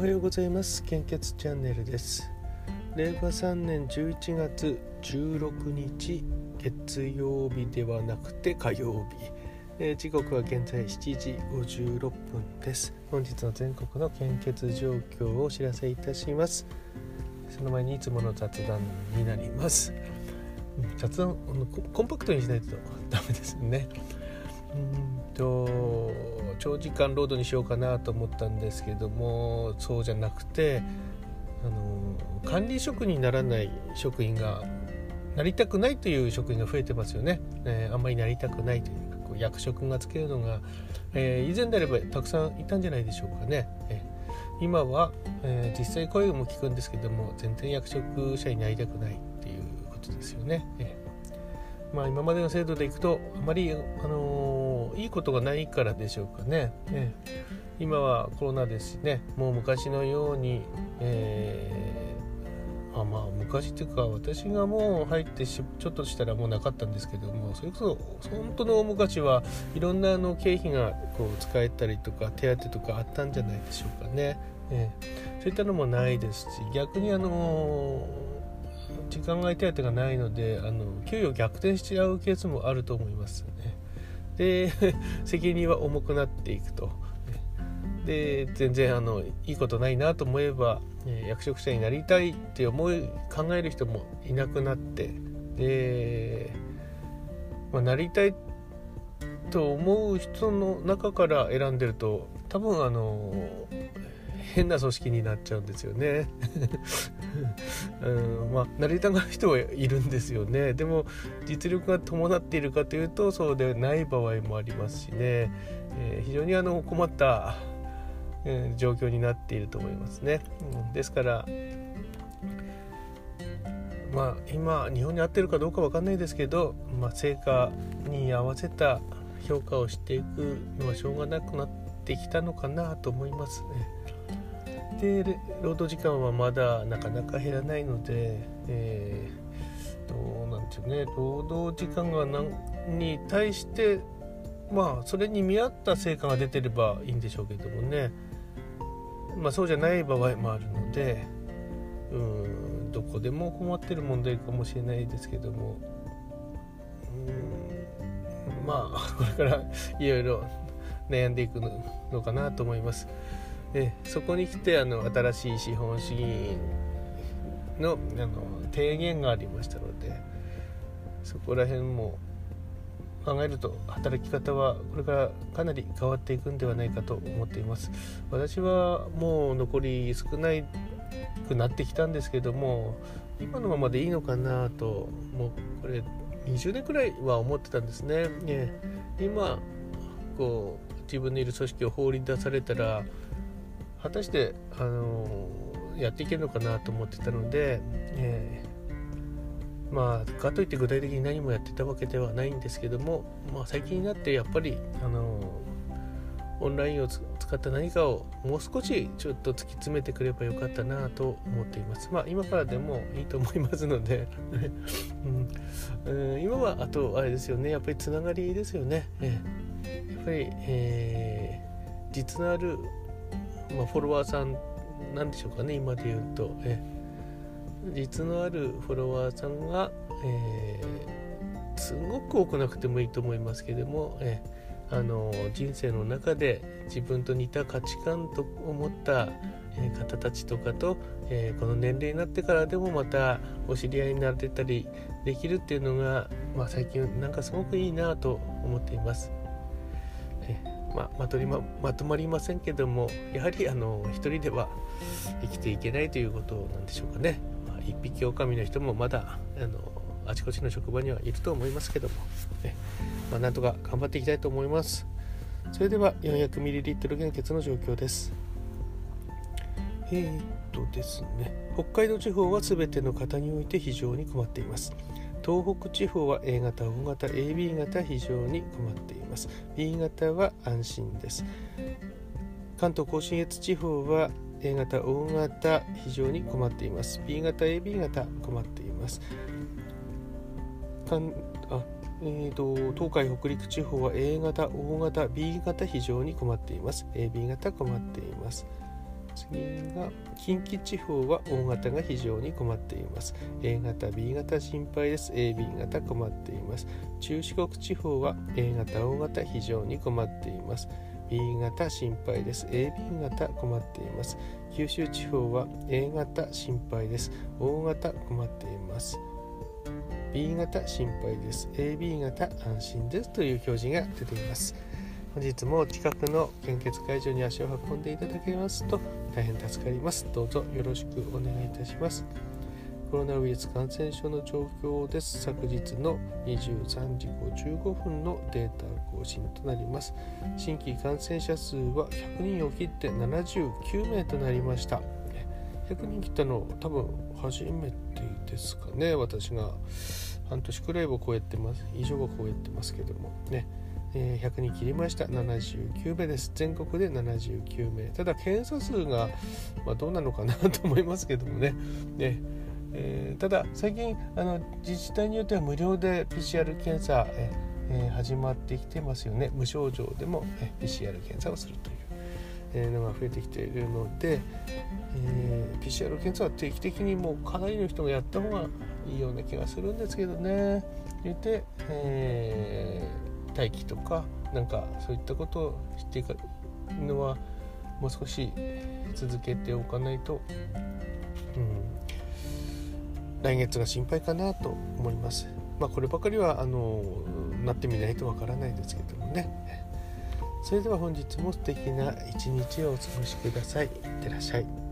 はようございます。献血チャンネルです。令和3年11月16日月曜日ではなくて火曜日、えー、時刻は現在7時56分です。本日の全国の献血状況をお知らせいたします。その前にいつもの雑談になります。雑談コンパクトにしないとダメですね。うんと長時間ロードにしようかなと思ったんですけどもそうじゃなくてあの管理職にならない職員がなりたくないという職員が増えてますよね、えー、あんまりなりたくないというかこう役職がつけるのが、えー、以前であればたくさんいたんじゃないでしょうかね、えー、今は、え実際声も聞くんですけども全然役職者になりたくないっていうことですよね、えまあ、今までの制度でいくとあまり、あのー、いいことがないからでしょうかね。ね今はコロナですしねもう昔のように、えー、あまあ昔っていうか私がもう入ってちょっとしたらもうなかったんですけどもそれこそ本当の大昔はいろんなあの経費がこう使えたりとか手当とかあったんじゃないでしょうかね。えー、そういったのもないですし逆にあのー時間外手当がないのであの給与逆転しちゃうケースもあると思いますね。で 責任は重くなっていくと。で全然あのいいことないなと思えば、え役職者になりたいって思い考える人もいなくなってで、まあ、なりたいと思う人の中から選んでると多分あの変な組織になっちゃうんですよね。うんまあ成りたがる人はいるんですよね。でも実力が伴っているかというとそうでない場合もありますしね、えー、非常にあの困った、えー、状況になっていると思いますね。うん、ですからまあ今日本に合ってるかどうか分かんないですけど、まあ、成果に合わせた評価をしていくのはしょうがなくなってきたのかなと思いますね。定労働時間はまだなかなか減らないので、えー、どうなんていうね。労働時間が何に対してまあそれに見合った成果が出てればいいんでしょうけどもね。まあそうじゃない場合もあるのでうんどこでも困ってる問題かもしれないですけども。うんまあこれからいろいろ悩んでいくのかなと思います。えそこに来てあの新しい資本主義のあの提言がありましたのでそこら辺も考えると働き方はこれからかなり変わっていくんではないかと思っています。私はもう残り少なくなってきたんですけども今のままでいいのかなともうこれ20年くらいは思ってたんですね。ね今こう自分のいる組織を放り出されたら果たしてあのやっていけるのかなと思ってたので、えー、まあかといって具体的に何もやってたわけではないんですけども、まあ、最近になってやっぱりあのオンラインを使った何かをもう少しちょっと突き詰めてくればよかったなと思っています。まあ今からでもいいと思いますので うん、今はあとあれですよねやっぱりつながりですよね。えー、やっぱり、えー、実のあるまあ、フォロワーさんなんでしょうかね今で言うと、え実のあるフォロワーさんが、えー、すごく多くなくてもいいと思いますけども、えあの人生の中で自分と似た価値観と思った方たちとかと、え、この年齢になってからでもまたお知り合いになれたりできるっていうのが、まあ、最近なんかすごくいいなと思っています。まあ、まとりままとまりませんけどもやはりあの一人では生きていけないということなんでしょうかね、まあ、一匹狼の人もまだあのあちこちの職場にはいると思いますけども、ね。まあ、なんとか頑張っていきたいと思います。それでは 400ml 減血の状況です。えー、っとですね。北海道地方は全ての方において非常に困っています。東北地方は A 型、O 型、AB 型非常に困っています B 型は安心です関東甲信越地方は A 型、O 型非常に困っています B 型、AB 型困っています関あえーと、東海北陸地方は A 型、O 型、B 型非常に困っています。AB 型困っています。が近畿地方は O 型が非常に困っています。A 型 B 型心配です。AB 型困っています。中四国地方は A 型 O 型非常に困っています。B 型心配です。AB 型困っています。九州地方は A 型心配です。O 型困っています。B 型心配です。AB 型安心ですという表示が出ています。本日も近くの献血会場に足を運んでいただけますと大変助かります。どうぞよろしくお願いいたします。コロナウイルス感染症の状況です。昨日の23時55分のデータ更新となります。新規感染者数は100人を切って79名となりました。100人切ったの多分初めてですかね。私が半年くらいを超えてます。以上を超えてますけどもね。え100人切りました。79名です。全国で79名。ただ検査数が、まあ、どうなのかなと思いますけどもね。ね、えー、ただ最近あの自治体によっては無料で PCR 検査、ええー、始まってきてますよね。無症状でも、え PCR 検査をするという。えのが増えてきているので、えー、PCR 検査は定期的にもうかなりの人がやった方がいいような気がするんですけどね。言って、えー、待機とかなんかそういったことを知っていくのはもう少し続けておかないと、うん、来月が心配かなと思います。まあ、こればかりはあのなってみないとわからないですけどもね。それでは本日も素敵な一日をお過ごしください。いってらっしゃい。